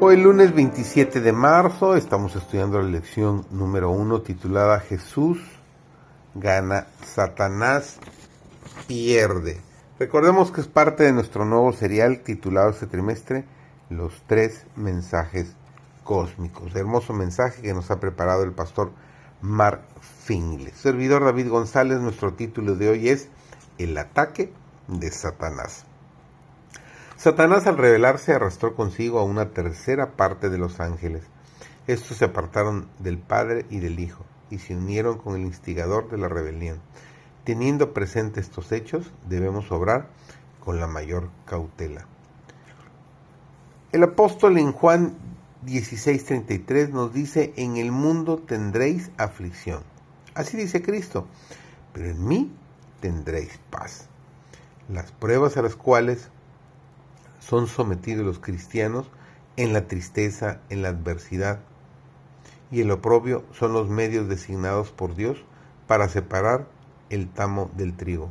Hoy lunes 27 de marzo estamos estudiando la lección número 1 titulada Jesús gana, Satanás pierde. Recordemos que es parte de nuestro nuevo serial titulado este trimestre Los tres mensajes cósmicos. Hermoso mensaje que nos ha preparado el pastor Mark Finley. Servidor David González, nuestro título de hoy es El ataque de Satanás. Satanás al rebelarse arrastró consigo a una tercera parte de los ángeles. Estos se apartaron del Padre y del Hijo y se unieron con el instigador de la rebelión. Teniendo presentes estos hechos, debemos obrar con la mayor cautela. El apóstol en Juan 16:33 nos dice, en el mundo tendréis aflicción. Así dice Cristo, pero en mí tendréis paz. Las pruebas a las cuales son sometidos los cristianos en la tristeza, en la adversidad y el oprobio son los medios designados por Dios para separar el tamo del trigo.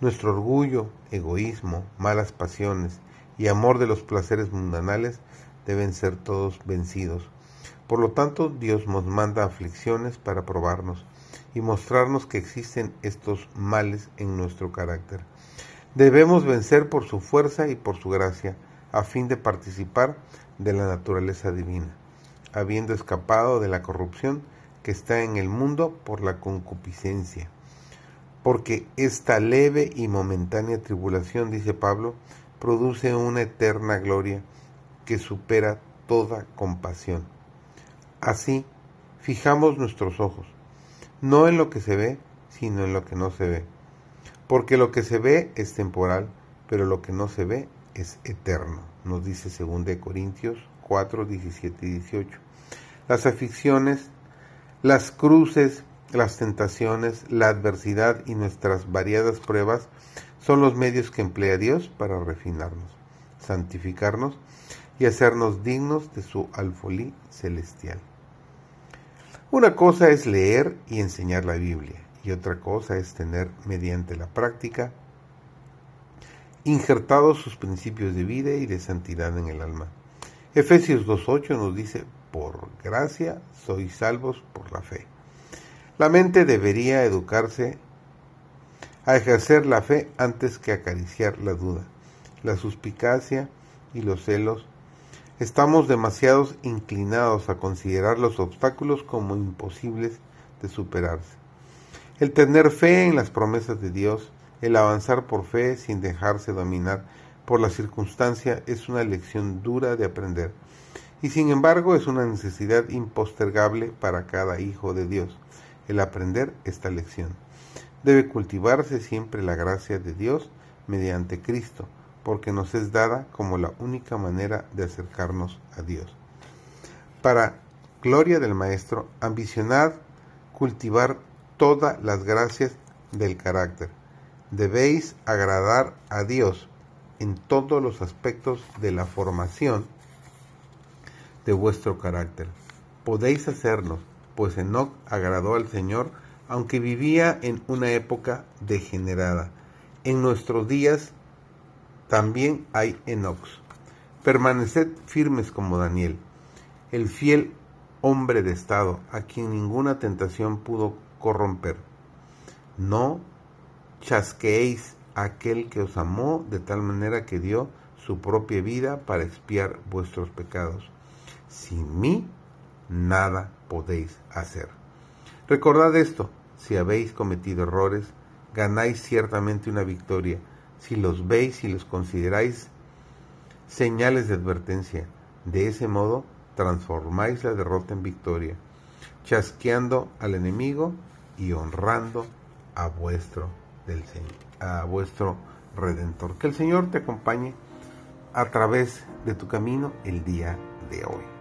Nuestro orgullo, egoísmo, malas pasiones y amor de los placeres mundanales deben ser todos vencidos. Por lo tanto, Dios nos manda aflicciones para probarnos y mostrarnos que existen estos males en nuestro carácter. Debemos vencer por su fuerza y por su gracia, a fin de participar de la naturaleza divina, habiendo escapado de la corrupción que está en el mundo por la concupiscencia. Porque esta leve y momentánea tribulación, dice Pablo, produce una eterna gloria que supera toda compasión. Así, fijamos nuestros ojos, no en lo que se ve, sino en lo que no se ve porque lo que se ve es temporal, pero lo que no se ve es eterno, nos dice 2 Corintios 4, 17 y 18. Las aflicciones, las cruces, las tentaciones, la adversidad y nuestras variadas pruebas son los medios que emplea Dios para refinarnos, santificarnos y hacernos dignos de su alfolí celestial. Una cosa es leer y enseñar la Biblia y otra cosa es tener mediante la práctica injertados sus principios de vida y de santidad en el alma. Efesios 2.8 nos dice, por gracia sois salvos por la fe. La mente debería educarse a ejercer la fe antes que acariciar la duda, la suspicacia y los celos. Estamos demasiado inclinados a considerar los obstáculos como imposibles de superarse. El tener fe en las promesas de Dios, el avanzar por fe sin dejarse dominar por la circunstancia es una lección dura de aprender y sin embargo es una necesidad impostergable para cada hijo de Dios el aprender esta lección. Debe cultivarse siempre la gracia de Dios mediante Cristo, porque nos es dada como la única manera de acercarnos a Dios. Para gloria del Maestro, ambicionad cultivar todas las gracias del carácter. Debéis agradar a Dios en todos los aspectos de la formación de vuestro carácter. Podéis hacernos, pues Enoch agradó al Señor, aunque vivía en una época degenerada. En nuestros días también hay Enox. Permaneced firmes como Daniel, el fiel hombre de Estado, a quien ninguna tentación pudo corromper. No chasqueéis aquel que os amó de tal manera que dio su propia vida para expiar vuestros pecados. Sin mí nada podéis hacer. Recordad esto, si habéis cometido errores, ganáis ciertamente una victoria, si los veis y los consideráis señales de advertencia. De ese modo transformáis la derrota en victoria chasqueando al enemigo y honrando a vuestro, del, a vuestro Redentor. Que el Señor te acompañe a través de tu camino el día de hoy.